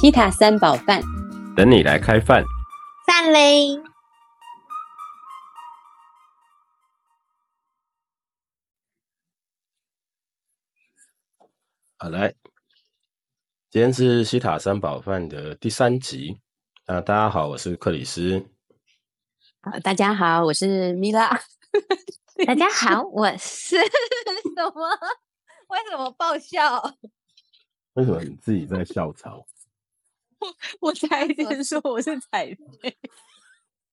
西塔三宝饭，等你来开饭。饭嘞！好来，今天是西塔三宝饭的第三集。啊，大家好，我是克里斯。好，大家好，我是米拉。大家好，我是 什么？为什么爆笑？为什么你自己在笑场？我差一点说我是彩 飞，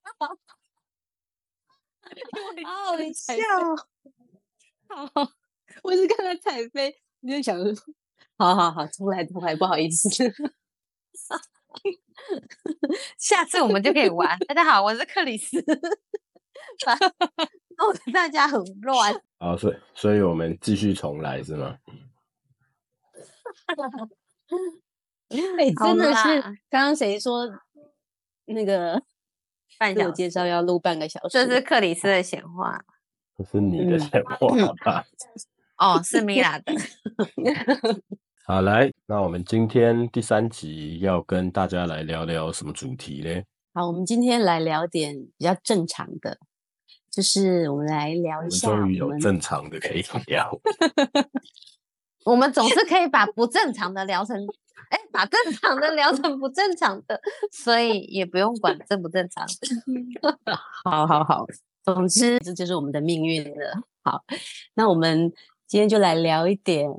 好好笑。好，我是看到彩飞，你就想说，好好好，重来重来，不好意思。下次我们就可以玩。大家好，我是克里斯。弄得大家很乱。好，所以所以我们继续重来是吗？哎，真的是刚刚谁说那个半小介绍要录半个小时？这是克里斯的闲话，这是你的闲话吧？哦，是米拉的。好，来，那我们今天第三集要跟大家来聊聊什么主题呢？好，我们今天来聊点比较正常的，就是我们来聊一下，终于有正常的可以聊。我们总是可以把不正常的聊成，哎，把正常的聊成不正常的，所以也不用管正不正常。好好好，总之这就是我们的命运了。好，那我们今天就来聊一点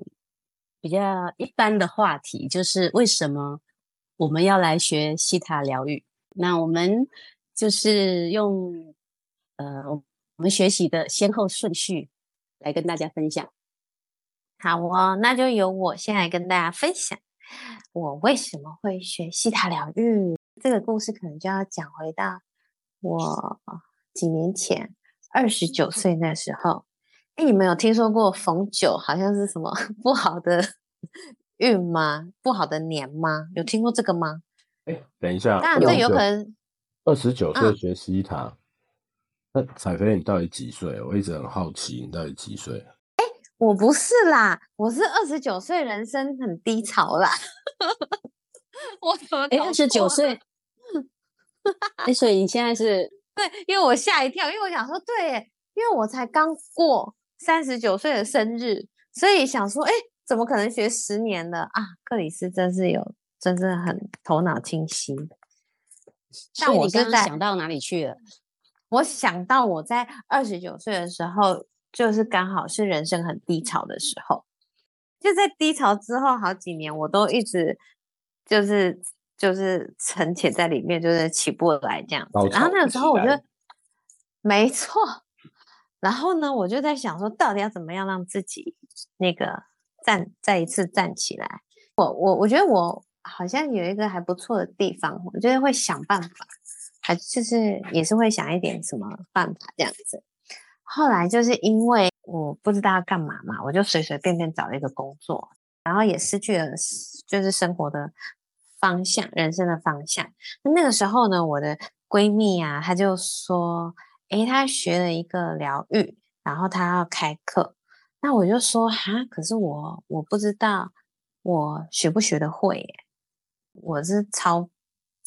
比较一般的话题，就是为什么我们要来学西塔疗愈？那我们就是用呃我们学习的先后顺序来跟大家分享。好哦，那就由我先来跟大家分享我为什么会学西塔疗愈。这个故事可能就要讲回到我几年前二十九岁那时候。哎，你们有听说过逢九好像是什么 不好的 运吗？不好的年吗？有听过这个吗？哎，等一下，那这有可能二十九岁学西塔。那彩飞，你到底几岁？我一直很好奇，你到底几岁？我不是啦，我是二十九岁，人生很低潮啦。我怎么？二十九岁？哎，所以你现在是？对，因为我吓一跳，因为我想说，对，因为我才刚过三十九岁的生日，所以想说，哎，怎么可能学十年的啊？克里斯真是有，真是很头脑清晰。但我刚刚想到哪里去了？我想到我在二十九岁的时候。就是刚好是人生很低潮的时候，就在低潮之后好几年，我都一直就是就是沉潜在里面，就是起不来这样子。然后那个时候我就没错，然后呢，我就在想说，到底要怎么样让自己那个站再一次站起来？我我我觉得我好像有一个还不错的地方，我觉得会想办法，还就是也是会想一点什么办法这样子。后来就是因为我不知道要干嘛嘛，我就随随便便找了一个工作，然后也失去了就是生活的方向、人生的方向。那那个时候呢，我的闺蜜啊，她就说：“诶，她学了一个疗愈，然后她要开课。”那我就说：“哈，可是我我不知道我学不学得会，耶，我是超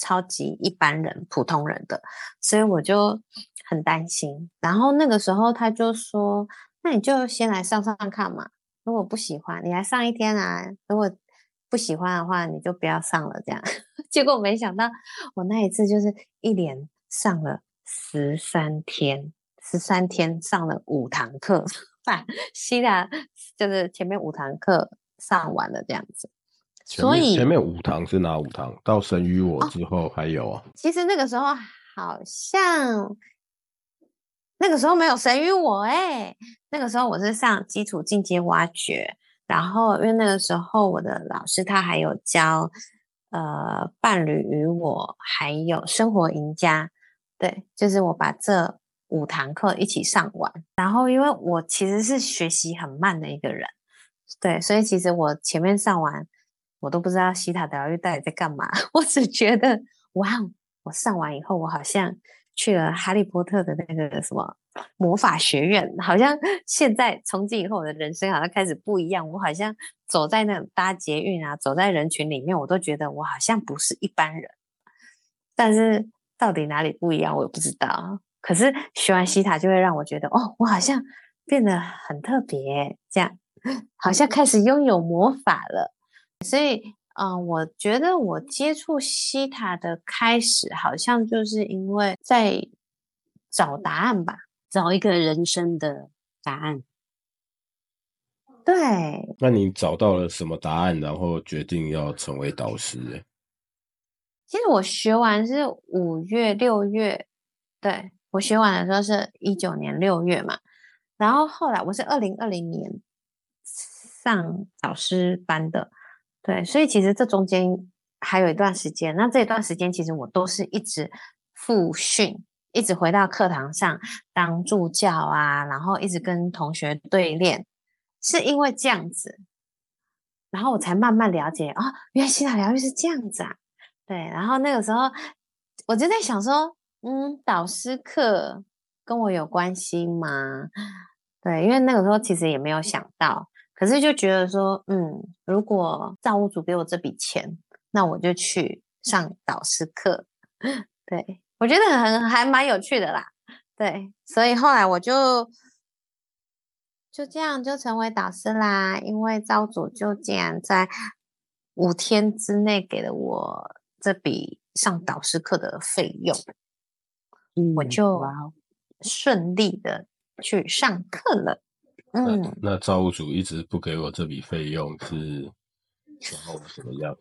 超级一般人、普通人的，所以我就。”很担心，然后那个时候他就说：“那你就先来上上看嘛，如果不喜欢，你来上一天啊；如果不喜欢的话，你就不要上了。”这样，结果没想到我那一次就是一连上了十三天，十三天上了五堂课，把希腊就是前面五堂课上完了这样子。所以前面五堂是哪五堂？到神与我之后还有啊？其实那个时候好像。那个时候没有神与我哎，那个时候我是上基础进阶挖掘，然后因为那个时候我的老师他还有教呃伴侣与我，还有生活赢家，对，就是我把这五堂课一起上完。然后因为我其实是学习很慢的一个人，对，所以其实我前面上完我都不知道西塔疗愈到底在干嘛，我只觉得哇，我上完以后我好像。去了哈利波特的那个什么魔法学院，好像 现在从今以后我的人生好像开始不一样。我好像走在那种搭捷运啊，走在人群里面，我都觉得我好像不是一般人。但是到底哪里不一样，我也不知道。可是学完西塔就会让我觉得，哦，我好像变得很特别，这样 好像开始拥有魔法了。所以。嗯，我觉得我接触西塔的开始，好像就是因为在找答案吧，找一个人生的答案。对，那你找到了什么答案，然后决定要成为导师？其实我学完是五月六月，对我学完的时候是一九年六月嘛，然后后来我是二零二零年上导师班的。对，所以其实这中间还有一段时间，那这一段时间其实我都是一直复训，一直回到课堂上当助教啊，然后一直跟同学对练，是因为这样子，然后我才慢慢了解啊，原来西塔疗愈是这样子啊。对，然后那个时候我就在想说，嗯，导师课跟我有关系吗？对，因为那个时候其实也没有想到。可是就觉得说，嗯，如果造物主给我这笔钱，那我就去上导师课。对我觉得很还蛮有趣的啦。对，所以后来我就就这样就成为导师啦。因为造物主就竟然在五天之内给了我这笔上导师课的费用，我就顺利的去上课了。嗯，那造物主一直不给我这笔费用，是想要我怎么样？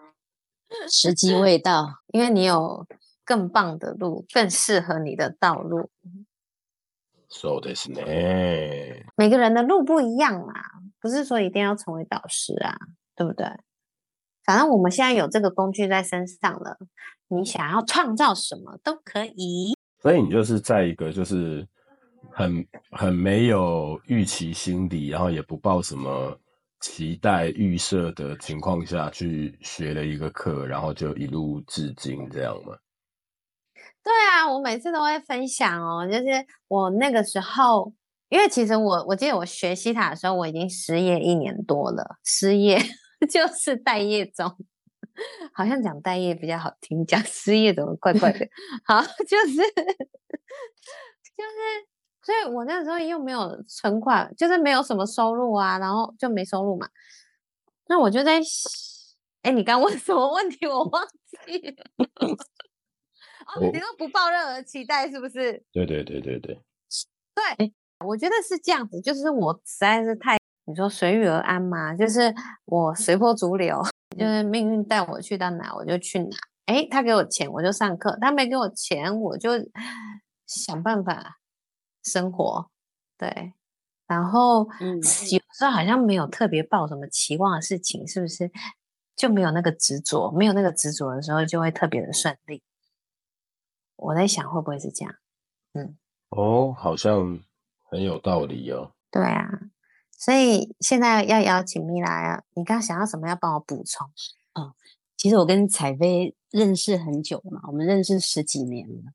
时机未到，因为你有更棒的路，更适合你的道路。So this 呢？每个人的路不一样啊，不是说一定要成为导师啊，对不对？反正我们现在有这个工具在身上了，你想要创造什么都可以。所以你就是在一个就是。很很没有预期心理，然后也不抱什么期待预设的情况下去学了一个课，然后就一路至今这样吗？对啊，我每次都会分享哦，就是我那个时候，因为其实我我记得我学西塔的时候，我已经失业一年多了，失业 就是待业中，好像讲待业比较好听，讲失业怎么怪怪的？好，就是 就是。所以我那时候又没有存款，就是没有什么收入啊，然后就没收入嘛。那我就在，哎，你刚问什么问题？我忘记了。哦，你说不抱任何期待是不是？对对对对对。对，我觉得是这样子，就是我实在是太，你说随遇而安嘛，就是我随波逐流，就是命运带我去到哪我就去哪。哎，他给我钱我就上课，他没给我钱我就想办法。生活，对，然后嗯，有时候好像没有特别抱什么期望的事情，是不是就没有那个执着？没有那个执着的时候，就会特别的顺利。我在想，会不会是这样？嗯，哦，好像很有道理哦。对啊，所以现在要邀请米拉啊，你刚刚想要什么？要帮我补充？嗯，其实我跟彩飞认识很久了嘛，我们认识十几年了。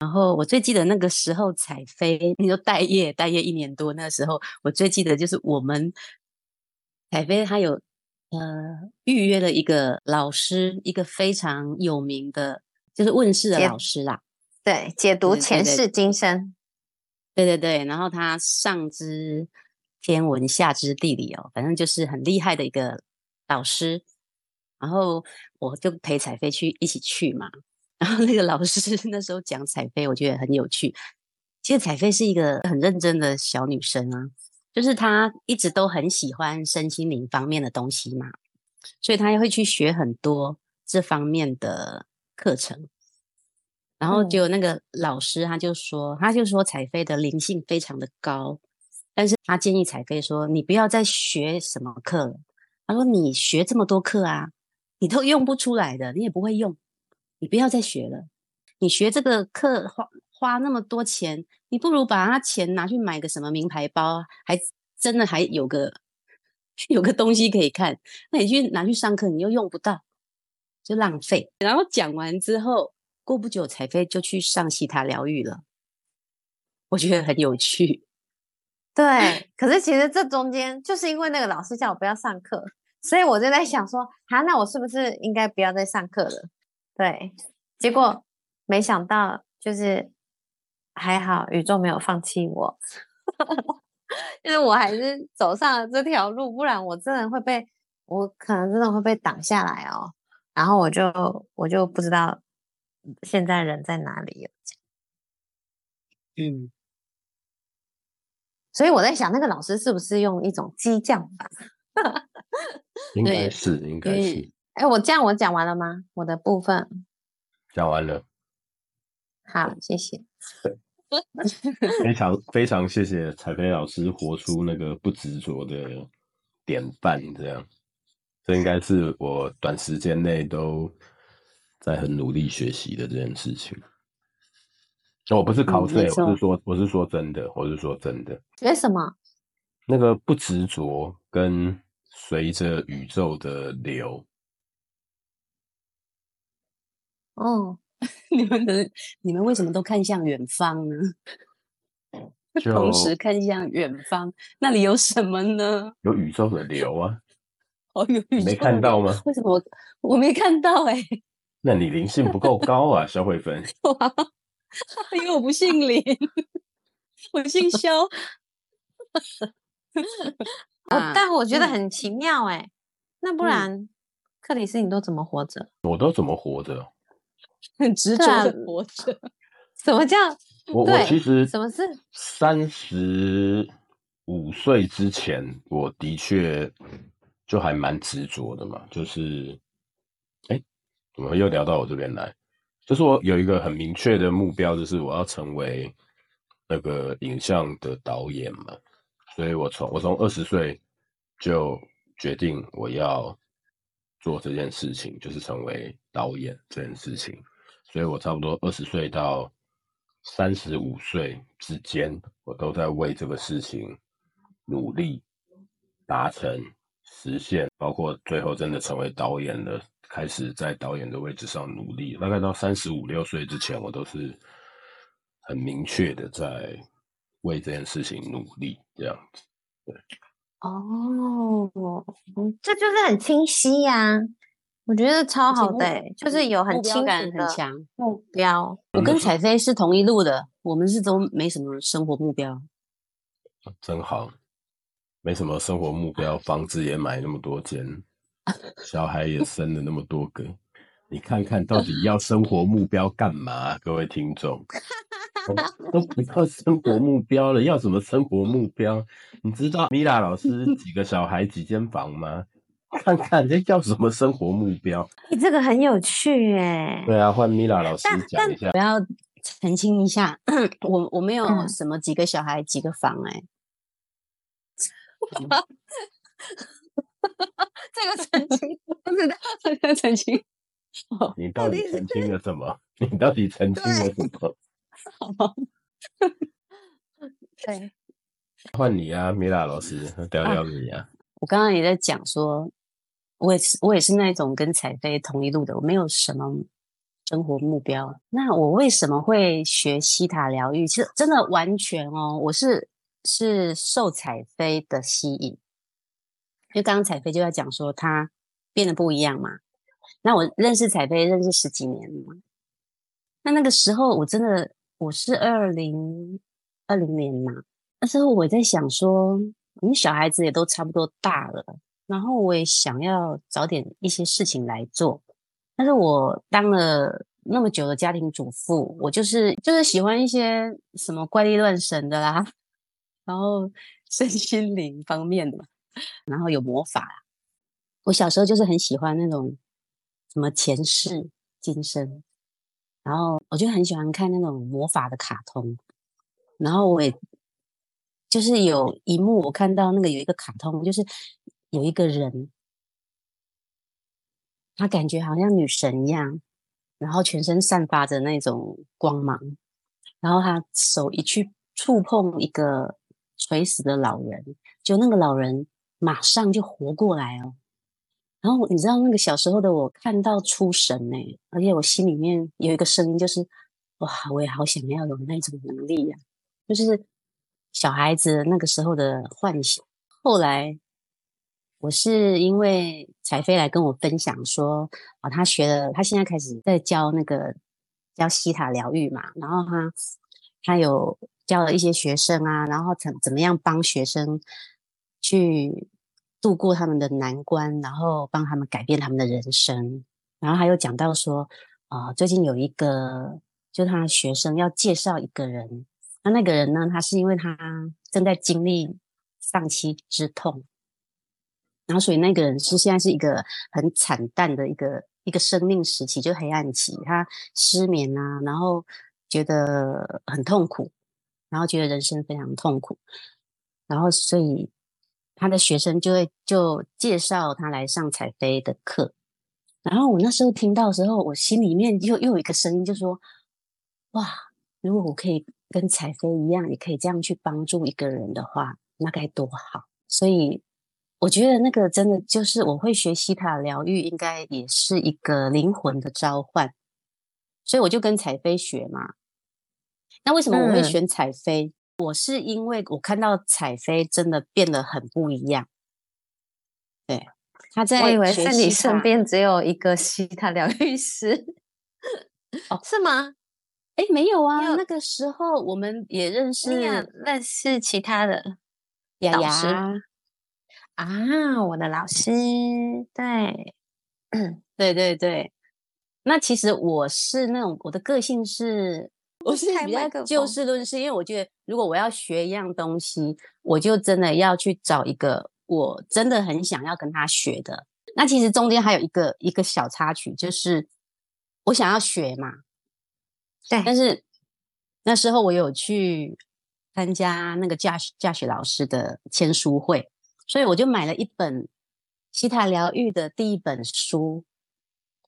然后我最记得那个时候彩飞，你说待业待业一年多，那个时候我最记得就是我们彩飞他有呃预约了一个老师，一个非常有名的，就是问世的老师啦。对，解读前世今生。对对对，然后他上知天文下知地理哦，反正就是很厉害的一个老师。然后我就陪彩飞去一起去嘛。然后那个老师 那时候讲彩飞，我觉得很有趣。其实彩飞是一个很认真的小女生啊，就是她一直都很喜欢身心灵方面的东西嘛，所以她也会去学很多这方面的课程。然后就那个老师他就说，他就说彩飞的灵性非常的高，但是他建议彩飞说，你不要再学什么课了。他说你学这么多课啊，你都用不出来的，你也不会用。你不要再学了，你学这个课花花那么多钱，你不如把他钱拿去买个什么名牌包啊，还真的还有个 有个东西可以看。那你去拿去上课，你又用不到，就浪费。然后讲完之后，过不久彩飞就去上西塔疗愈了，我觉得很有趣。对，可是其实这中间就是因为那个老师叫我不要上课，所以我就在想说，啊，那我是不是应该不要再上课了？对，结果没想到就是还好，宇宙没有放弃我，就是我还是走上了这条路，不然我真的会被我可能真的会被挡下来哦。然后我就我就不知道现在人在哪里了。嗯，所以我在想，那个老师是不是用一种激将法？应该是，应该是为哎，我这样我讲完了吗？我的部分讲完了。好，谢谢。非常非常谢谢彩飞老师活出那个不执着的典范，这样，这应该是我短时间内都在很努力学习的这件事情。我不是考试、嗯我是说我是说真的，我是说真的，学什么？那个不执着跟随着宇宙的流，哦，你们的你们为什么都看向远方呢？同时看向远方，那里有什么呢？有宇宙的流啊。哦，有宇宙没看到吗？为什么我我没看到、欸？哎，那你灵性不够高啊，肖慧芬。哇，因为我不姓林，我姓肖。我啊但我觉得嗯很奇妙哎，那不嗯然克里斯你都怎么活着？我都怎么活着？很执着的活着。什么叫我我其实什么是三十五岁之前，我的确就还蛮执着的嘛，就是，哎，怎么又聊到我这边来？就是我有一个很明确的目标，就是我要成为那个影像的导演嘛，所以我从我从二十岁就决定我要做这件事情，就是成为导演这件事情。所以我差不多二十岁到三十五岁之间，我都在为这个事情努力达成、实现，包括最后真的成为导演了，开始在导演的位置上努力。大概到三十五六岁之前，我都是很明确的在为这件事情努力，这样子。对哦，这就是很清晰呀、我觉得超好的、欸，就是有很目标清感很楚的强。目标。我跟嗯彩飞是同一路的，我们是都没什么生活目标。真好，没什么生活目标，房子也买那么多间，小孩也生了那么多个，你看看到底要生活目标干嘛？各位听众，都 都不要生活目标了，要什么生活目标？你知道米拉老师几个小孩几间房吗？看看这叫什么生活目标？欸这个很有趣哎、对啊，换米拉老师讲一下。我要澄清一下，我我没有嗯什么几个小孩几个房哎、这个澄清不知道。这个澄清。哦，你到底澄清了什么？你到底澄清了什么？好对，换你啊，米拉老师，聊聊你啊。我刚刚也在讲说，我也是我也是那种跟彩飞同一路的，我没有什么生活目标。那我为什么会学西塔疗愈？其实真的完全哦，我是是受彩飞的吸引，因为刚刚彩飞就在讲说他变得不一样嘛。那我认识彩飞认识十几年了嘛，那那个时候我真的我是二零二零年嘛，那时候我在想说，我们小孩子也都差不多大了，然后我也想要找点一些事情来做，但是我当了那么久的家庭主妇，我就是就是喜欢一些什么怪力乱神的啦，然后 身心灵方面的，然后有魔法。我小时候就是很喜欢那种什么前世今生，然后我就很喜欢看那种魔法的卡通，然后我也就是有一幕我看到那个有一个卡通，就是有一个人，他感觉好像女神一样，然后全身散发着那种光芒，然后他手一去触碰一个垂死的老人，就那个老人马上就活过来哦。然后你知道那个小时候的我看到出神呢、而且我心里面有一个声音，就是哇，我也好想要有那种能力呀、就是小孩子那个时候的幻想。后来我是因为彩飞来跟我分享说，啊，他学了，他现在开始在教那个教西塔疗愈嘛，然后他他有教了一些学生啊，然后怎怎么样帮学生去度过他们的难关，然后帮他们改变他们的人生。然后还有讲到说，啊、最近有一个就他学生要介绍一个人，那那个人呢，他是因为他正在经历丧妻之痛，然后所以那个人是现在是一个很惨淡的一个一个生命时期，就黑暗期，他失眠啊，然后觉得很痛苦，然后觉得人生非常痛苦，然后所以他的学生就会就介绍他来上彩飞的课，然后我那时候听到的时候，我心里面又又有一个声音就说：哇，如果我可以跟彩飞一样，也可以这样去帮助一个人的话，那该多好！所以我觉得那个真的就是我会学西塔疗愈，应该也是一个灵魂的召唤。所以我就跟彩飞学嘛。那为什么我会嗯选彩飞？我是因为我看到彩飞真的变得很不一样。对，他在我以为是你身边只有一个西塔疗愈师，哦是吗？哎，没有啊，有那个时候我们也认识认识其他的雅导师雅，啊？我的老师，对，对对对。那其实我是那种我的个性是，我是开比较就事论事，因为我觉得如果我要学一样东西，我就真的要去找一个我真的很想要跟他学的。那其实中间还有一个一个小插曲，就是我想要学嘛，对，但是那时候我有去参加那个驾驶驾驶老师的签书会，所以我就买了一本西塔疗愈的第一本书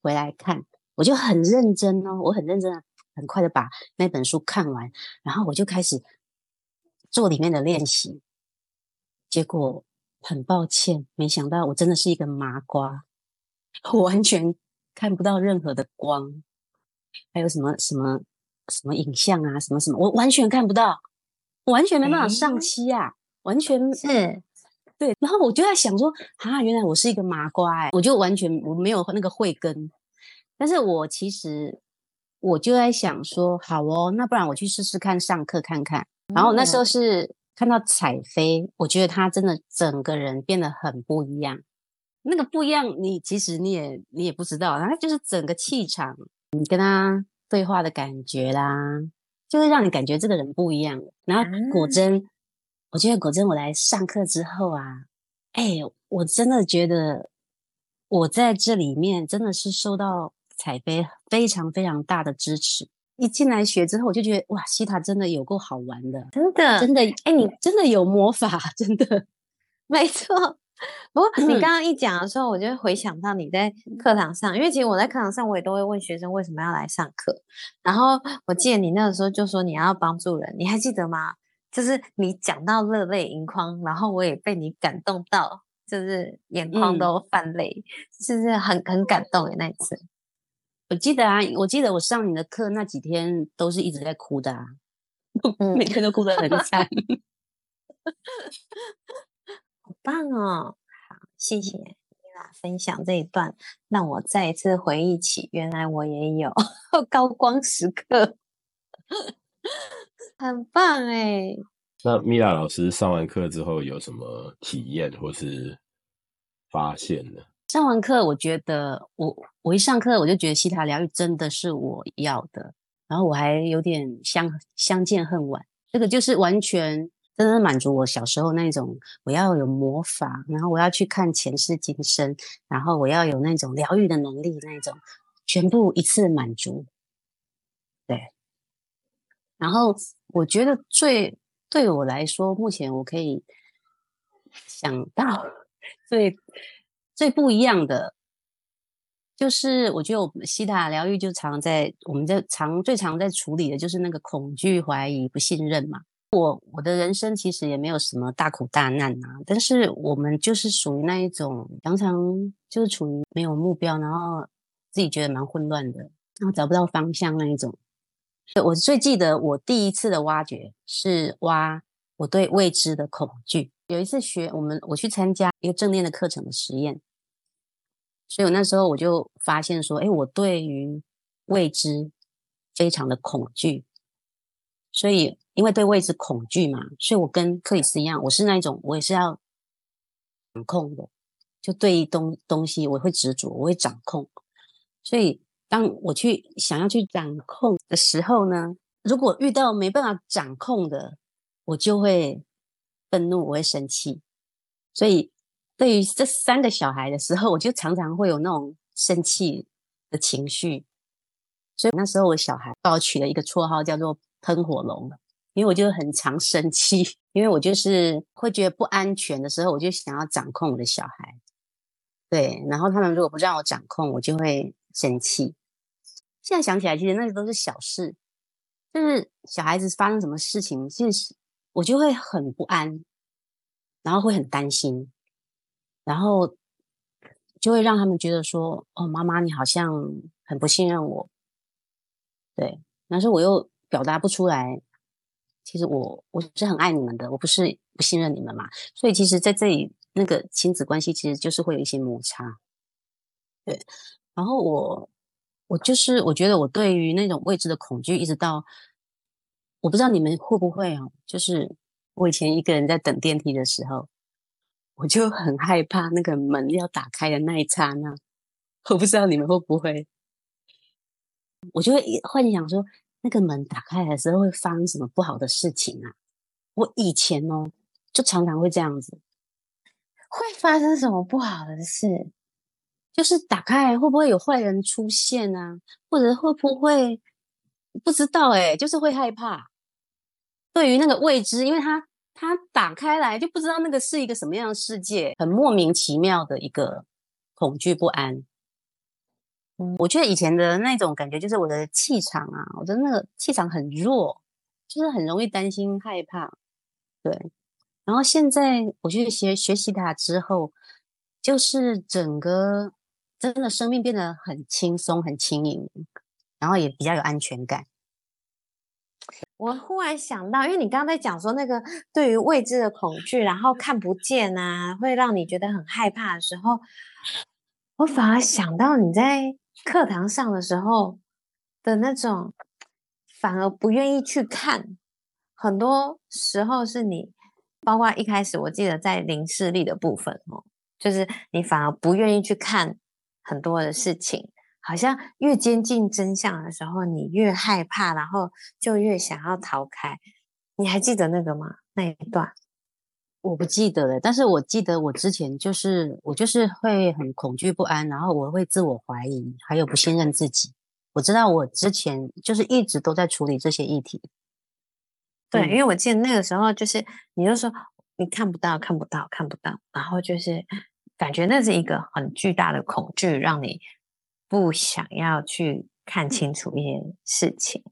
回来看，我就很认真哦，我很认真的，很快的把那本书看完，然后我就开始做里面的练习，结果很抱歉，没想到我真的是一个麻瓜，我完全看不到任何的光。还有什么什么什么影像啊，什么什么，我完全看不到，我完全没办法上诶漆啊，完全是对。然后我就在想说，啊，原来我是一个麻瓜哎、我就完全我没有那个慧根，但是我其实我就在想说，好哦，那不然我去试试看上课看看。然后那时候是看到彩飞，我觉得他真的整个人变得很不一样。那个不一样，你其实你也你也不知道，然后就是整个气场，你跟他对话的感觉啦，就会让你感觉这个人不一样。然后果啊真，我觉得果真我来上课之后啊，哎，我真的觉得我在这里面真的是受到彩飞非常非常大的支持。一进来学之后，我就觉得哇，西塔真的有够好玩的，真的，真的，哎，你真的有魔法，真的。没错。不过你嗯刚刚一讲的时候，我就回想到你在课堂上，因为其实我在课堂上我也都会问学生为什么要来上课。然后我记得你那个时候就说你要帮助人，你还记得吗？就是你讲到热泪盈眶，然后我也被你感动到，就是眼眶嗯都泛泪，就是很很感动诶那一次。我记得啊，我记得我上你的课那几天都是一直在哭的啊，嗯 每天都哭得很惨。好棒哦！好，谢谢米拉分享这一段，让我再一次回忆起，原来我也有 高光时刻，很棒哎！那米拉老师上完课之后有什么体验或是发现呢？上完课，我觉得我我一上课我就觉得西塔疗愈真的是我要的，然后我还有点相相见恨晚，这个就是完全真的是满足我小时候那种我要有魔法，然后我要去看前世今生，然后我要有那种疗愈的能力，那种全部一次满足。对，然后我觉得最对我来说，目前我可以想到 最最不一样的，就是我觉得我们西塔疗愈就常在我们在常最常在处理的就是那个恐惧、怀疑、不信任嘛。我我的人生其实也没有什么大苦大难啊，但是我们就是属于那一种常常就是处于没有目标，然后自己觉得蛮混乱的，然后找不到方向那一种。我最记得我第一次的挖掘是挖我对未知的恐惧。有一次学我们我去参加一个正念的课程的实验，所以我那时候我就发现说，哎，我对于未知非常的恐惧，所以。因为对未知恐惧嘛，所以我跟克里斯一样，我是那种我也是要掌控的，就对于东东西我会执着，我会掌控。所以当我去想要去掌控的时候呢，如果遇到没办法掌控的，我就会愤怒，我会生气。所以对于这三个小孩的时候，我就常常会有那种生气的情绪。所以那时候我小孩帮我取了一个绰号，叫做“喷火龙”。因为我就很常生气，因为我就是会觉得不安全的时候，我就想要掌控我的小孩。对，然后他们如果不让我掌控，我就会生气。现在想起来，其实那些都是小事，就是小孩子发生什么事情，其实我就会很不安，然后会很担心，然后就会让他们觉得说：“哦，妈妈，你好像很不信任我。”对，但是我又表达不出来。其实我我是很爱你们的，我不是不信任你们嘛，所以其实在这里那个亲子关系其实就是会有一些摩擦，对。然后我我就是我觉得我对于那种未知的恐惧，一直到我不知道你们会不会哦，就是我以前一个人在等电梯的时候，我就很害怕那个门要打开的那一刹那，我不知道你们会不会，我就会幻想说。那个门打开的时候会发生什么不好的事情啊？我以前哦，就常常会这样子，会发生什么不好的事？就是打开会不会有坏人出现啊？或者会不会不知道？哎，就是会害怕。对于那个未知，因为他他打开来就不知道那个是一个什么样的世界，很莫名其妙的一个恐惧不安。我觉得以前的那种感觉，就是我的气场啊，我的那个气场很弱，就是很容易担心害怕。对，然后现在我去学学习它之后，就是整个真的生命变得很轻松、很轻盈，然后也比较有安全感。我忽然想到，因为你刚刚在讲说那个对于未知的恐惧，然后看不见啊，会让你觉得很害怕的时候，我反而想到你在。课堂上的时候的那种，反而不愿意去看。很多时候是你，包括一开始我记得在零视力的部分哦，就是你反而不愿意去看很多的事情，好像越接近真相的时候，你越害怕，然后就越想要逃开。你还记得那个吗？那一段？我不记得了，但是我记得我之前就是我就是会很恐惧不安，然后我会自我怀疑，还有不信任自己。我知道我之前就是一直都在处理这些议题。对，因为我记得那个时候就是你就说你看不到，看不到，看不到，然后就是感觉那是一个很巨大的恐惧，让你不想要去看清楚一些事情。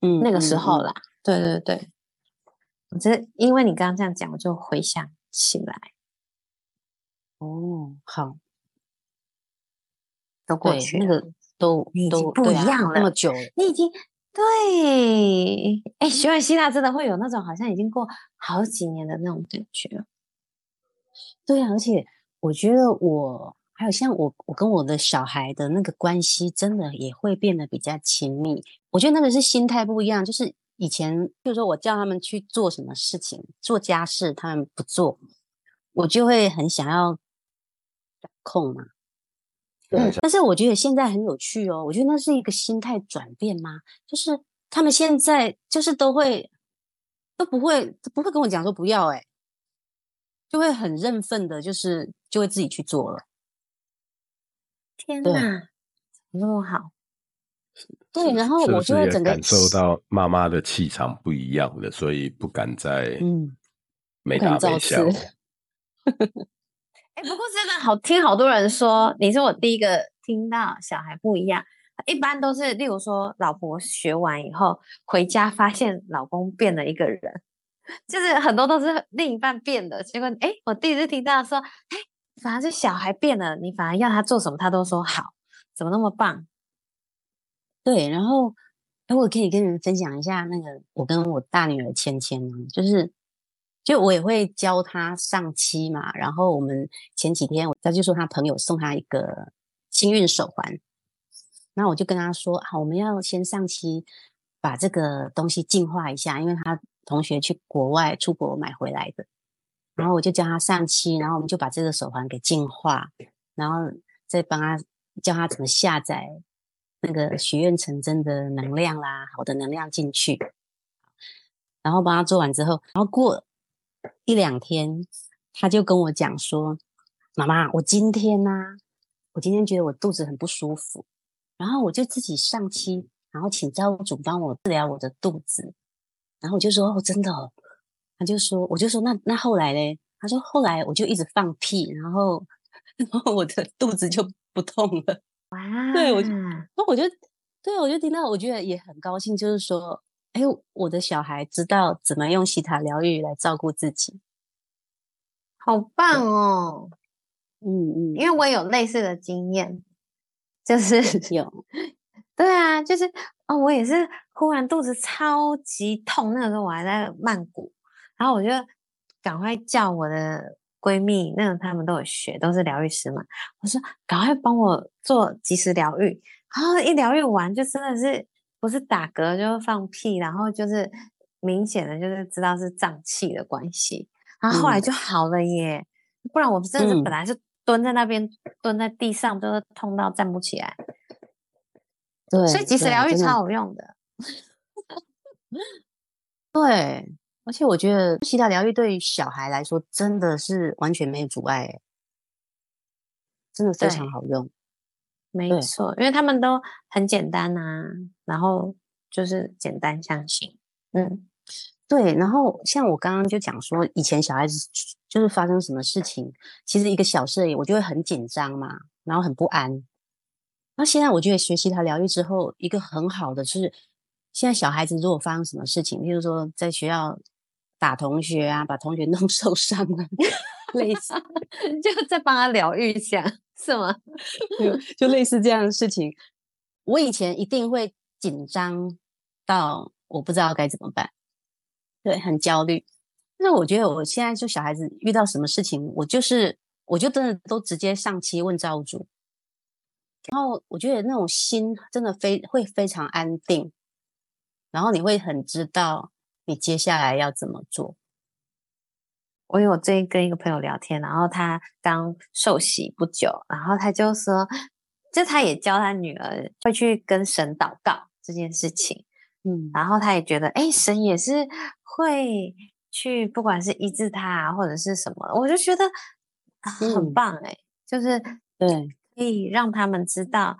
嗯，那个时候啦，对对对。我这因为你刚刚这样讲，我就回想起来。哦，好，都过去那个都都不一样了，那么久，你已经对，哎，学完希腊真的会有那种好像已经过好几年的那种感觉。对啊，而且我觉得我还有像我，我跟我的小孩的那个关系，真的也会变得比较亲密。我觉得那个是心态不一样，就是。以前就是说我叫他们去做什么事情，做家事，他们不做，我就会很想要掌控嘛。对。但是我觉得现在很有趣哦，我觉得那是一个心态转变吗？就是他们现在就是都会都不会不会跟我讲说不要，哎，就会很认份的，就是就会自己去做了。天哪，那么好。对，然后我就会整个感受到妈妈的气场不一样了，所以不敢再嗯没大没小。哎，不过真的好听，好多人说你是我第一个听到小孩不一样，一般都是，例如说，老婆学完以后回家，发现老公变了一个人，就是很多都是另一半变的。结果，哎，我第一次听到说，哎，反而是小孩变了，你反而要他做什么，他都说好，怎么那么棒？对，然后，哎，我可以跟你们分享一下那个，我跟我大女儿芊芊呢，就是，就我也会教她上漆嘛。然后我们前几天我，他就说他朋友送他一个幸运手环。那我就跟他说：“好，我们要先上漆，把这个东西净化一下，因为他同学去国外出国买回来的。然后我就教他上漆，然后我们就把这个手环给净化，然后再帮他教他怎么下载那个许愿成真的能量啦，好的能量进去。然后帮他做完之后，然后过一两天，他就跟我讲说：‘妈妈，我今天呢，我今天觉得我肚子很不舒服。’然后我就自己上漆，然后请造物主帮我治疗我的肚子。然后我就说：“哦，真的。”他就说：“我就说那那后来嘞？”他说：“后来我就一直放屁，然后 然后我的肚子就不痛了。”哇！对我就那我就对我就听到，我觉得也很高兴，就是说，哎，我的小孩知道怎么用西塔疗愈来照顾自己，好棒哦！嗯嗯，因为我有类似的经验。就是有，对啊，就是哦，我也是忽然肚子超级痛，那个时候我还在曼谷，然后我就赶快叫我的闺蜜，那个他们都有学，都是疗愈师嘛，我说赶快帮我做即时疗愈，然后一疗愈完就真的是不是打嗝就是放屁，然后就是明显的就是知道是胀气的关系，然后后来就好了耶，不然我真的是本来是。蹲在那边，蹲在地上就是痛到站不起来。对，所以即时疗愈超有用的。对，而且我觉得其他疗愈对于小孩来说真的是完全没有阻碍，真的非常好用。没错，因为他们都很简单啊，然后就是简单相信。嗯。对，然后像我刚刚就讲说，以前小孩子就是发生什么事情，其实一个小事而已，我就会很紧张嘛，然后很不安。那现在我觉得学习他疗愈之后，一个很好的是，现在小孩子如果发生什么事情，比如说在学校打同学啊，把同学 弄受伤了，类似，就再帮他疗愈一下，是吗？就类似这样的事情，我以前一定会紧张到我不知道该怎么办。对，很焦虑。但是我觉得我现在就小孩子遇到什么事情，我就是我就真的都直接上期问造物主，然后我觉得那种心真的非会非常安定，然后你会很知道你接下来要怎么做。我有最近跟一个朋友聊天，然后他刚受洗不久，然后他就说，就他也教他女儿会去跟神祷告这件事情，嗯，然后他也觉得，哎，神也是。会去，不管是医治他啊，或者是什么，我就觉得很棒哎，就是对，可以让他们知道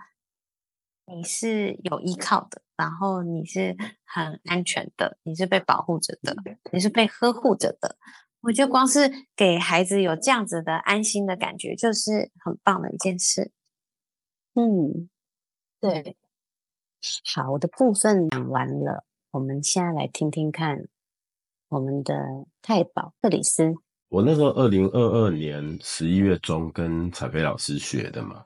你是有依靠的，然后你是很安全的，你是被保护着的，你是被呵护着的。我觉得光是给孩子有这样子的安心的感觉，就是很棒的一件事。嗯，对，好的部分讲完了，我们现在来听听看。我们的太保克里斯，我那时候二零二二年十一月中跟彩飞老师学的嘛。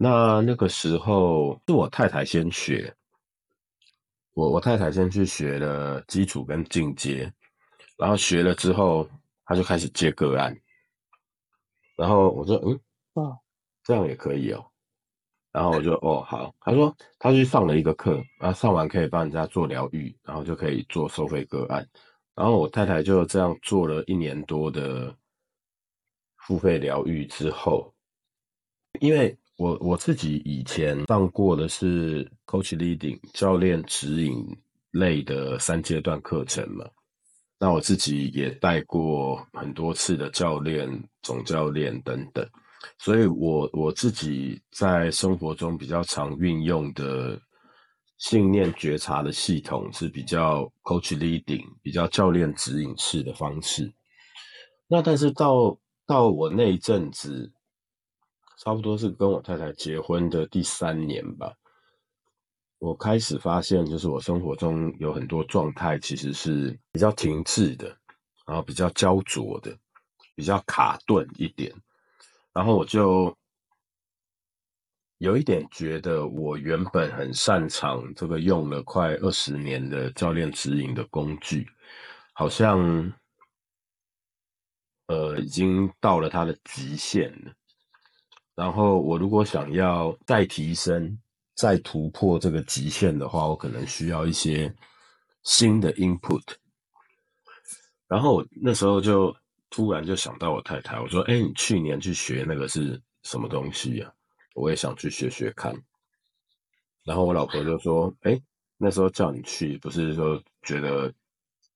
那那个时候是我太太先学，我我太太先去学了基础跟进阶，然后学了之后，她就开始接个案。然后我说，嗯，哦，这样也可以哦。然后我就，哦，好。她说她去上了一个课，然后上完可以帮人家做疗愈，然后就可以做收费个案。然后我太太就这样做了一年多的付费疗愈之后，因为我我自己以前上过的是 Coach Leading 教练指引类的三阶段课程嘛，那我自己也带过很多次的教练、总教练等等，所以我我自己在生活中比较常运用的。信念觉察的系统是比较 coach leading，比较教练指引式的方式。那但是到到我那一阵子，差不多是跟我太太结婚的第三年吧。我开始发现，就是我生活中有很多状态其实是比较停滞的，然后比较焦灼的，比较卡顿一点，然后我就有一点觉得，我原本很擅长这个用了快二十年的教练指引的工具，好像呃已经到了它的极限了。然后我如果想要再提升，再突破这个极限的话，我可能需要一些新的 input。然后我那时候就突然就想到我太太，我说：“哎，你去年去学那个是什么东西呀？我也想去学学看。”然后我老婆就说：“哎，那时候叫你去，不是说觉得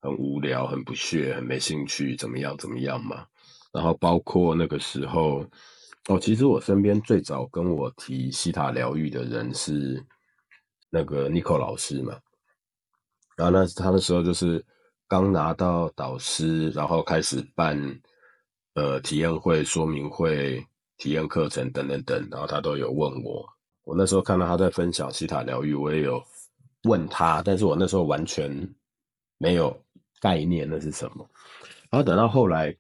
很无聊、很不屑、很没兴趣，怎么样怎么样嘛？”然后包括那个时候。哦，其实我身边最早跟我提西塔疗愈的人是那个 Nico 老师嘛，然后那他那时候就是刚拿到导师，然后开始办呃体验会、说明会、体验课程等等等，然后他都有问我。我那时候看到他在分享西塔疗愈，我也有问他，但是我那时候完全没有概念那是什么。然后等到后来，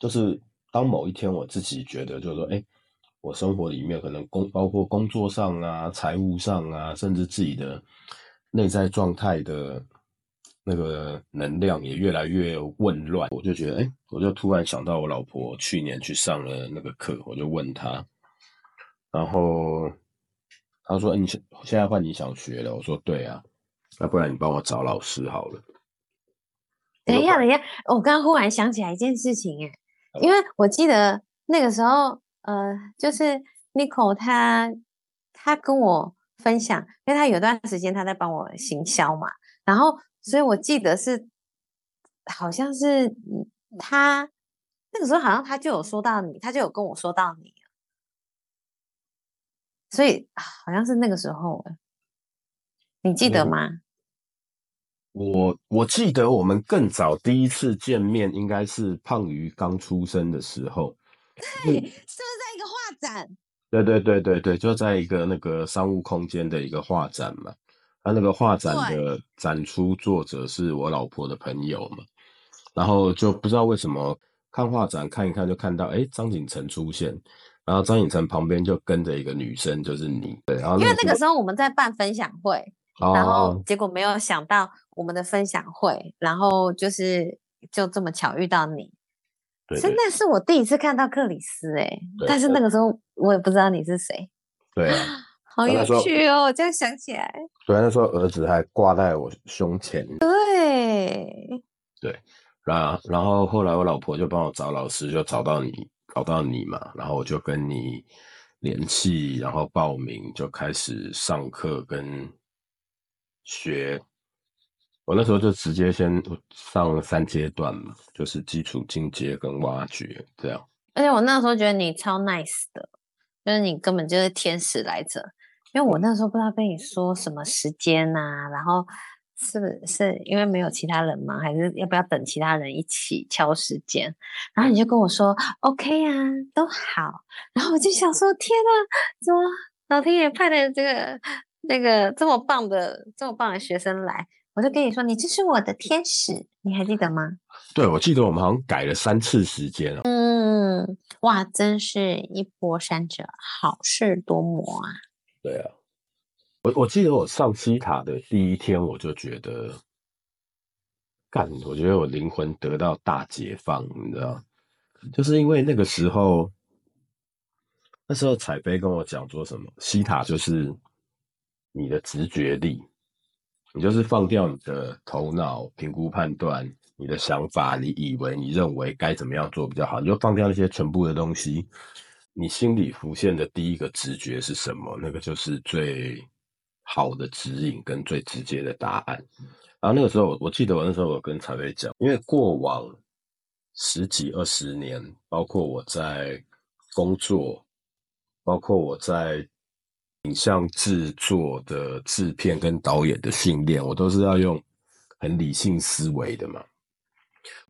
就是。当某一天我自己觉得，就是说，哎，我生活里面可能工包括工作上啊、财务上啊，甚至自己的内在状态的那个能量也越来越混乱，我就觉得，哎，我就突然想到我老婆去年去上了那个课，我就问她，然后她说，哎，你现现在换你想学了，我说对啊，那不然你帮我找老师好了。等一下，等一下，我刚刚忽然想起来一件事情，哎。因为我记得那个时候，呃，就是 n i c o 他他跟我分享，因为他有段时间他在帮我行销嘛，然后所以我记得是好像是他那个时候好像他就有说到你，他就有跟我说到你，所以好像是那个时候，你记得吗？我我记得我们更早第一次见面，应该是胖鱼刚出生的时候。对，是不是在一个画展？对对对对对，就在一个那个商务空间的一个画展嘛。他那个画展的展出作者是我老婆的朋友嘛。然后就不知道为什么看画展看一看就看到，哎，张景成出现，然后张景成旁边就跟着一个女生，就是你。对，然后因为那个时候我们在办分享会。然后结果没有想到我们的分享会，然后就是就这么巧遇到你，真的是我第一次看到克里斯哎，但是那个时候我也不知道你是谁，对，好有趣哦，这样想起来，对，那时候儿子还挂在我胸前，对，对，然然后后来我老婆就帮我找老师，就找到你，找到你嘛，然后我就跟你联系，然后报名就开始上课跟。学，我那时候就直接先上了三阶段嘛，就是基础、进阶跟挖掘这样。而且我那时候觉得你超 nice 的，就是你根本就是天使来着。因为我那时候不知道跟你说什么时间呐，然后是不是因为没有其他人吗？还是要不要等其他人一起敲时间？然后你就跟我说 OK 啊，都好。然后我就想说，天呐，怎么老天爷派的这个？那个这么棒的、这么棒的学生来，我就跟你说，你就是我的天使，你还记得吗？对，我记得我们好像改了三次时间哦。嗯，哇，真是一波三折，好事多磨啊！对啊，我我记得我上西塔的第一天，我就觉得，干，我觉得我灵魂得到大解放，你知道，就是因为那个时候，那时候彩飞跟我讲说什么，西塔就是。你的直觉力，你就是放掉你的头脑评估判断，你的想法，你以为你认为该怎么样做比较好，你就放掉那些全部的东西。你心里浮现的第一个直觉是什么？那个就是最好的指引跟最直接的答案。然后那个时候，我记得我那时候我跟彩薇讲，因为过往十几二十年，包括我在工作，包括我在。影像制作的制片跟导演的训练，我都是要用很理性思维的嘛。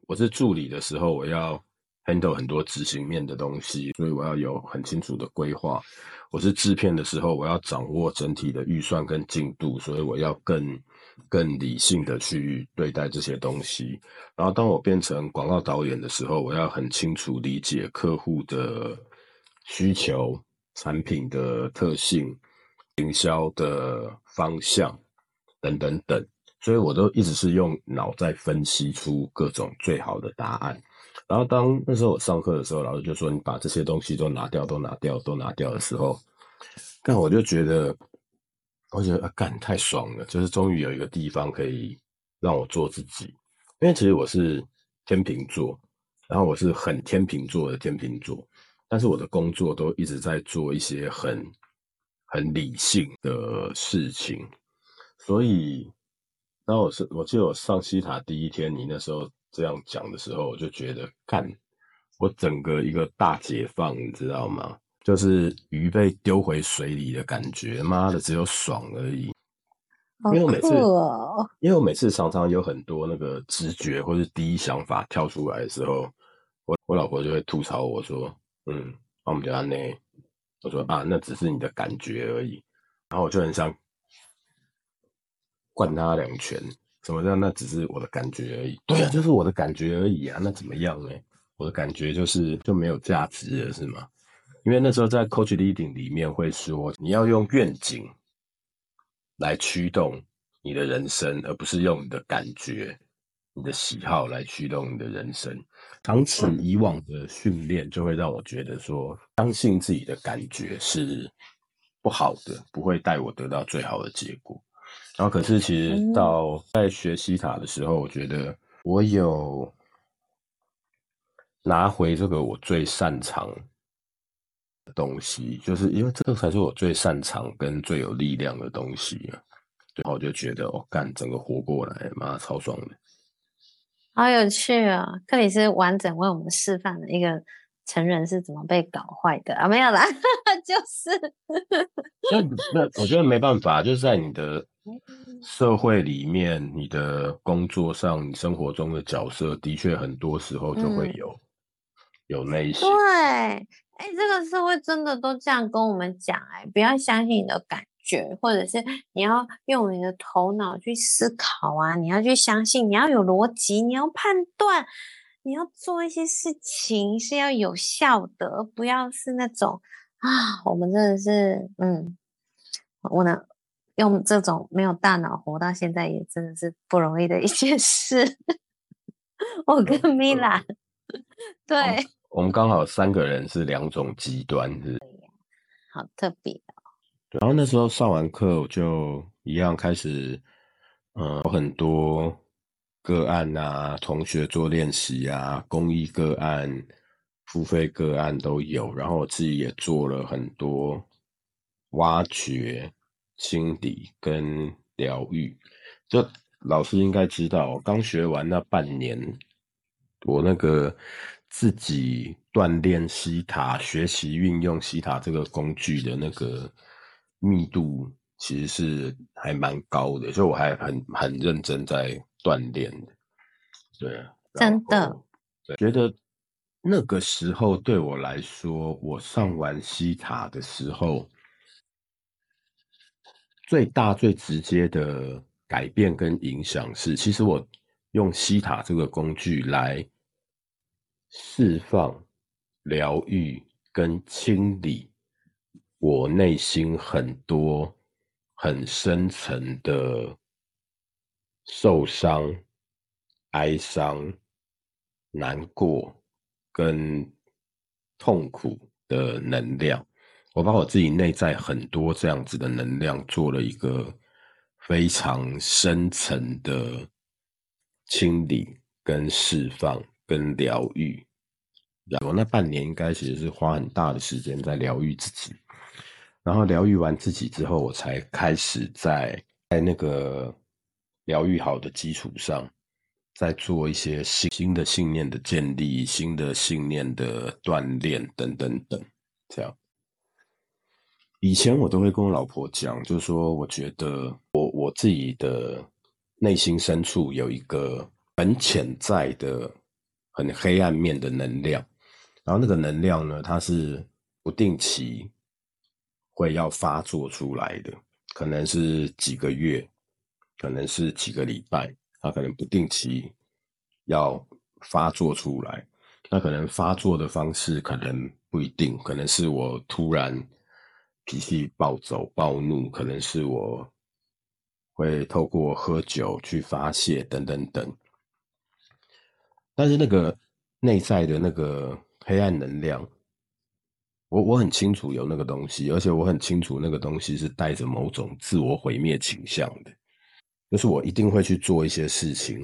我是助理的时候，我要 handle 很多执行面的东西，所以我要有很清楚的规划。我是制片的时候，我要掌握整体的预算跟进度，所以我要更更理性的去对待这些东西。然后当我变成广告导演的时候，我要很清楚理解客户的需求、产品的特性、营销的方向等等等。所以我都一直是用脑在分析出各种最好的答案。然后当那时候我上课的时候，老师就说：“你把这些东西都拿掉，都拿掉，都拿掉的时候，但我就觉得，我觉得啊，干太爽了，就是终于有一个地方可以让我做自己。因为其实我是天秤座，然后我是很天秤座的天秤座，但是我的工作都一直在做一些很很理性的事情，所以。”那我是，我记得我上西塔第一天，你那时候这样讲的时候，我就觉得，干，我整个一个大解放，你知道吗？就是鱼被丢回水里的感觉，妈的，只有爽而已。因为我每次，因为我每次常常有很多那个直觉或是第一想法跳出来的时候，我我老婆就会吐槽我说，嗯，我们家那，我说啊，那只是你的感觉而已。然后我就很想。灌他两拳，什么叫？那只是我的感觉而已。对啊，就是我的感觉而已啊。那怎么样呢？我的感觉就是就没有价值了，是吗？因为那时候在 Coach Leading 里面会说，你要用愿景来驱动你的人生，而不是用你的感觉、你的喜好来驱动你的人生。长此以往的训练，就会让我觉得说，相信自己的感觉是不好的，不会带我得到最好的结果。然后，可是其实到在学西塔的时候，我觉得我有拿回这个我最擅长的东西，就是因为这个才是我最擅长跟最有力量的东西啊。然后我就觉得，我干整个活过来，妈超爽的，好有趣啊！克里斯完整为我们示范了一个。成人是怎么被搞坏的啊？没有啦，就是那那我觉得没办法，就是在你的社会里面、你的工作上、你生活中的角色，的确很多时候就会有有那些。对，哎，这个社会真的都这样跟我们讲，哎，不要相信你的感觉，或者是你要用你的头脑去思考啊，你要去相信，你要有逻辑，你要判断。你要做一些事情是要有效的，不要是那种啊，我们真的是，嗯，我能用这种没有大脑活到现在，也真的是不容易的一件事。我跟米拉，对，我们刚好三个人是两种极端，是，好特别哦。然后那时候上完课，我就一样开始，嗯，有很多。个案啊，同学做练习啊，公益个案、付费个案都有。然后我自己也做了很多挖掘、清理跟疗愈。就老师应该知道，刚学完那半年，我那个自己锻炼西塔、学习运用西塔这个工具的那个密度，其实是还蛮高的。所以我还很很认真在。锻炼的，对，真的，对，觉得那个时候对我来说，我上完西塔的时候，最大最直接的改变跟影响是，其实我用西塔这个工具来释放、疗愈跟清理我内心很多很深层的。受伤、哀伤、难过跟痛苦的能量，我把我自己内在很多这样子的能量做了一个非常深层的清理、跟释放、跟疗愈。我那半年应该其实是花很大的时间在疗愈自己，然后疗愈完自己之后，我才开始在在那个。疗愈好的基础上，再做一些新新的信念的建立、新的信念的锻炼等等等，这样。以前我都会跟我老婆讲，就是说，我觉得我我自己的内心深处有一个很潜在的、很黑暗面的能量，然后那个能量呢，它是不定期会要发作出来的，可能是几个月，可能是几个礼拜，它可能不定期要发作出来。那可能发作的方式可能不一定，可能是我突然脾气暴走、暴怒，可能是我会透过喝酒去发泄，等等等。但是那个内在的那个黑暗能量，我我很清楚有那个东西，而且我很清楚那个东西是带着某种自我毁灭倾向的，就是我一定会去做一些事情，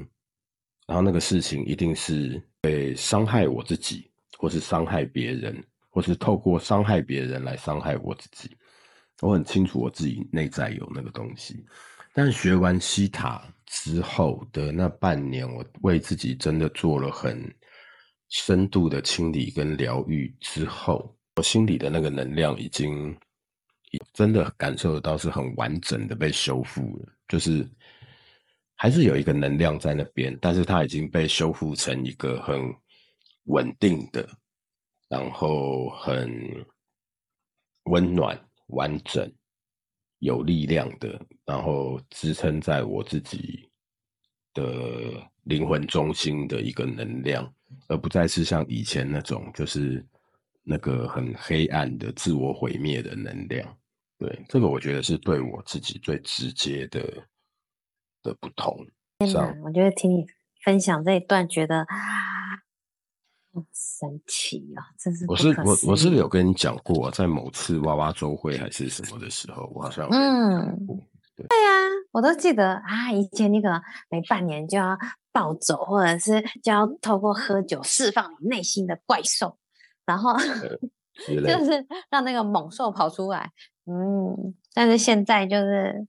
然后那个事情一定是。会伤害我自己，或是伤害别人，或是透过伤害别人来伤害我自己。我很清楚我自己内在有那个东西，但学完西塔之后的那半年，我为自己真的做了很深度的清理跟疗愈之后，我心里的那个能量已经真的感受得到是很完整的被修复了，就是。还是有一个能量在那边，但是它已经被修复成一个很稳定的，然后很温暖、完整、有力量的，然后支撑在我自己的灵魂中心的一个能量，而不再是像以前那种就是那个很黑暗的自我毁灭的能量。对，这个我觉得是对我自己最直接的。的不同，天哪！我觉得听你分享这一段，觉得啊神奇啊！真是我是我我是有跟你讲过，在某次娃娃周会还是什么的时候，我好像嗯，对对呀，我都记得啊。以前你可能每半年就要暴走，或者是就要透过喝酒释放你内心的怪兽，然后 就是让那个猛兽跑出来。嗯，但是现在就是。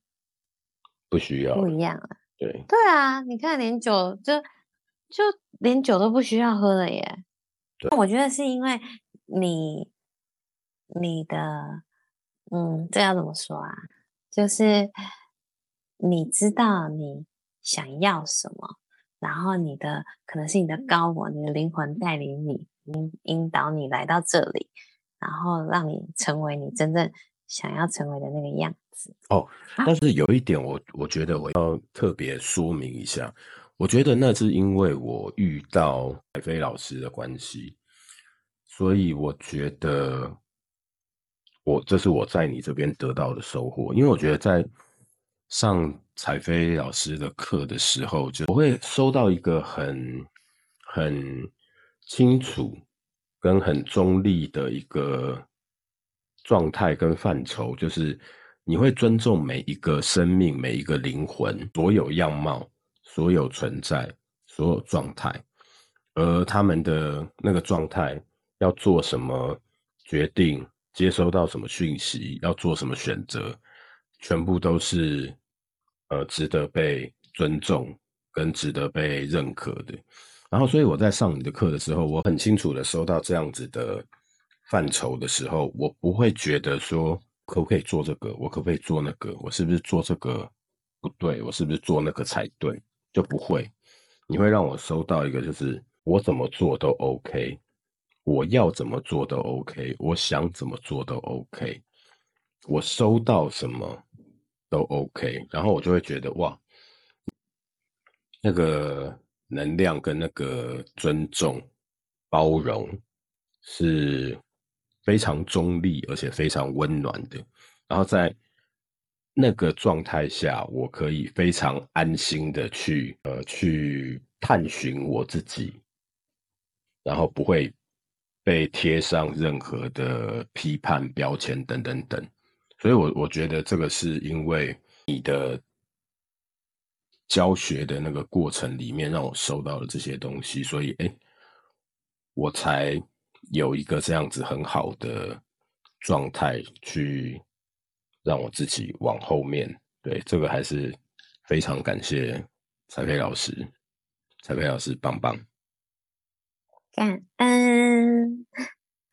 不需要不一样了，对对啊，你看连酒就就连酒都不需要喝了耶。对，我觉得是因为你你的嗯，这要怎么说啊？就是你知道你想要什么，然后你的可能是你的高我，你的灵魂带领你引引导你来到这里，然后让你成为你真正想要成为的那个样子。哦，但是有一点，我我觉得我要特别说明一下，我觉得那是因为我遇到海飞老师的关系，所以我觉得我这是我在你这边得到的收获，因为我觉得在上彩飞老师的课的时候，就我会收到一个很很清楚跟很中立的一个状态跟范畴，就是。你会尊重每一个生命、每一个灵魂、所有样貌、所有存在、所有状态，而他们的那个状态要做什么决定、接收到什么讯息、要做什么选择，全部都是呃值得被尊重跟值得被认可的。然后，所以我在上你的课的时候，我很清楚的收到这样子的范畴的时候，我不会觉得说。可不可以做这个？我可不可以做那个？我是不是做这个不对？我是不是做那个才对？就不会。你会让我收到一个，就是我怎么做都 OK，我要怎么做都 OK，我想怎么做都 OK，我收到什么都 OK，然后我就会觉得哇，那个能量跟那个尊重、包容是。非常中立，而且非常温暖的。然后在那个状态下，我可以非常安心的去呃去探寻我自己，然后不会被贴上任何的批判标签等等等。所以，我我觉得这个是因为你的教学的那个过程里面，让我收到了这些东西，所以哎，我才。有一个这样子很好的状态，去让我自己往后面。对这个还是非常感谢彩培老师，彩培老师棒棒。感恩。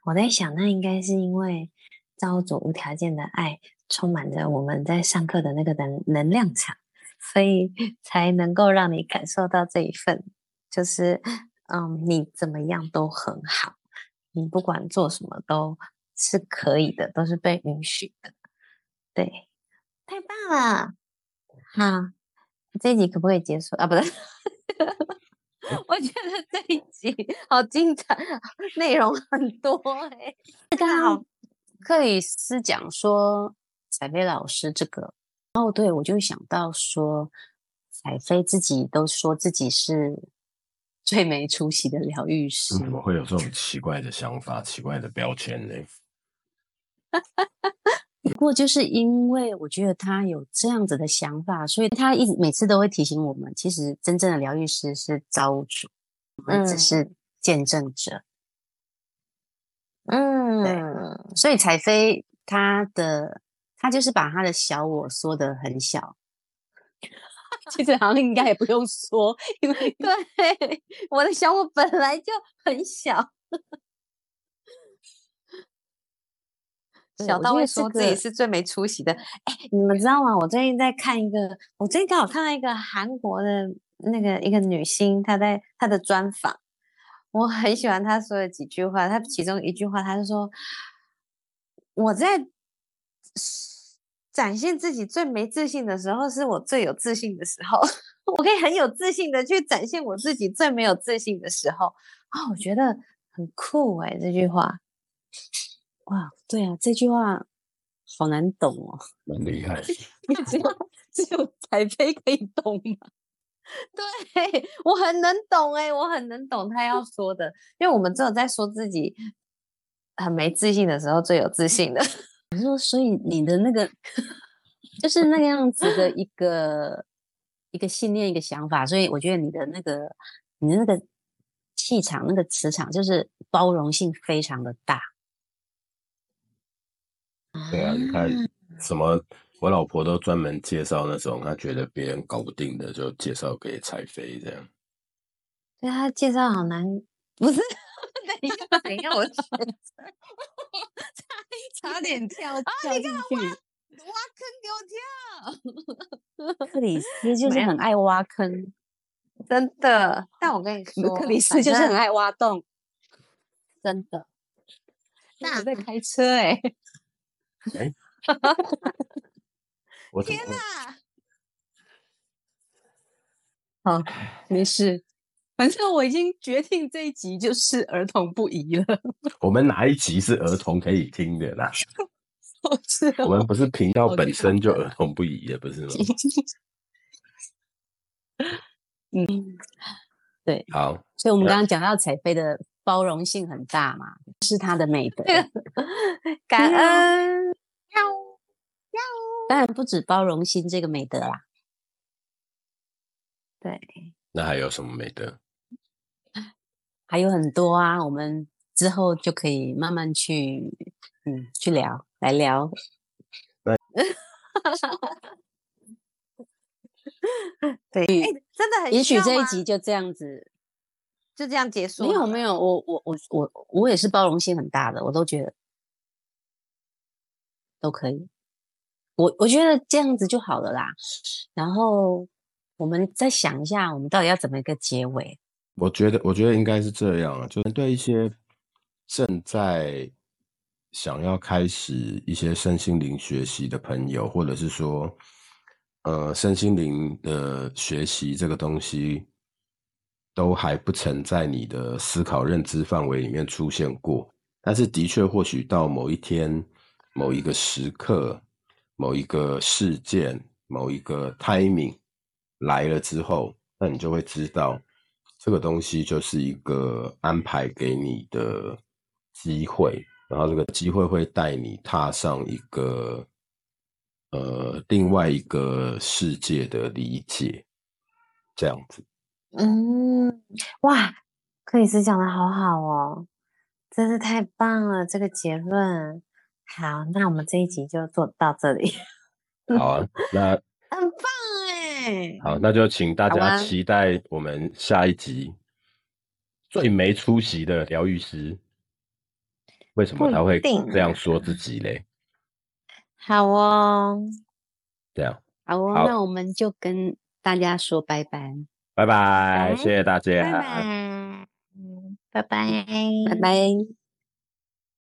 我在想，那应该是因为朝主无条件的爱充满着我们在上课的那个能能量场，所以 才能够让你感受到这一份，就是嗯，你怎么样都很好。你不管做什么都是可以的，都是被允许的。对，太棒了！好，这一集可不可以结束啊？不对，我觉得这一集好精彩，内容很多哎、刚好克里斯讲说彩飞老师这个，哦，对我就想到说，彩飞自己都说自己是 最没出息的疗愈师，怎么会有这种 奇怪的想法、奇怪的标签呢？不过就是因为我觉得他有这样子的想法，所以他一直每次都会提醒我们，其实真正的疗愈师是造物主，我们只嗯是见证者。嗯，对所以彩飞他的他就是把他的小我缩得很小，其实好像应该也不用说，因为 对，我的小我本来就很小，小到会说自己是最没出息的。哎，你们知道吗？我最近在看一个，我最近刚好看到一个韩国的那个一个女星，她在她的专访，我很喜欢她说的几句话。她其中一句话，她就说：“我在展现自己最没自信的时候，是我最有自信的时候。我可以很有自信的去展现我自己最没有自信的时候。”啊，我觉得很酷哎、这句话。哇，对啊，这句话好难懂哦，蛮厉害，只有只有彩飞可以懂吗？对我很能懂哎、我很能懂他要说的，因为我们只有在说自己很没自信的时候最有自信的。我说，所以你的那个就是那个样子的一个一个信念、一个想法，所以我觉得你的那个你的那个气场、那个磁场，就是包容性非常的大。对啊，你看什么，我老婆都专门介绍那种她觉得别人搞不定的，就介绍给彩飞这样。对他介绍好难，不是？等一下，等 一下，我选差点跳跳进去。挖坑给我跳，克里斯就 是很爱挖坑，真的。但我跟你说，克里斯就是很爱挖洞。真的。那我在开车哎、我怎么会哪！好，没事，反正我已经决定这一集就是儿童不宜了。我们哪一集是儿童可以听的啦？哦是我们不是频道哦本身就儿童不宜的，不是吗？嗯，对，好，所以我们刚刚讲到彩飞的包容性很大嘛，是她的美德。感对啊恩。当然不止包容心这个美德啦，对，那还有什么美德？还有很多啊，我们之后就可以慢慢去，嗯，去聊，来聊。对，哎、真的很也许这一集就这样子，就这样结束。没有没，有，我我我我我也是包容性很大的，我都觉得都可以。我我觉得这样子就好了啦。然后我们再想一下，我们到底要怎么一个结尾？我觉得，我觉得应该是这样啊，就是对一些正在想要开始一些身心灵学习的朋友，或者是说，呃，身心灵的学习这个东西都还不曾在你的思考认知范围里面出现过，但是的确，或许到某一天、某一个时刻、某一个事件、某一个 timing 来了之后，那你就会知道。这个东西就是一个安排给你的机会，然后这个机会会带你踏上一个呃另外一个世界的理解，这样子。嗯，哇，克里斯讲的好好哦，真是太棒了，这个结论。好，那我们这一集就做到这里，好啊，那 很棒哎。好，那就请大家期待我们下一集最没出息的疗愈师。为什么他会这样说自己嘞？好哦，这样，好哦，好那我们就跟大家说拜拜，拜拜，拜谢谢大家，拜拜，嗯拜拜，拜拜。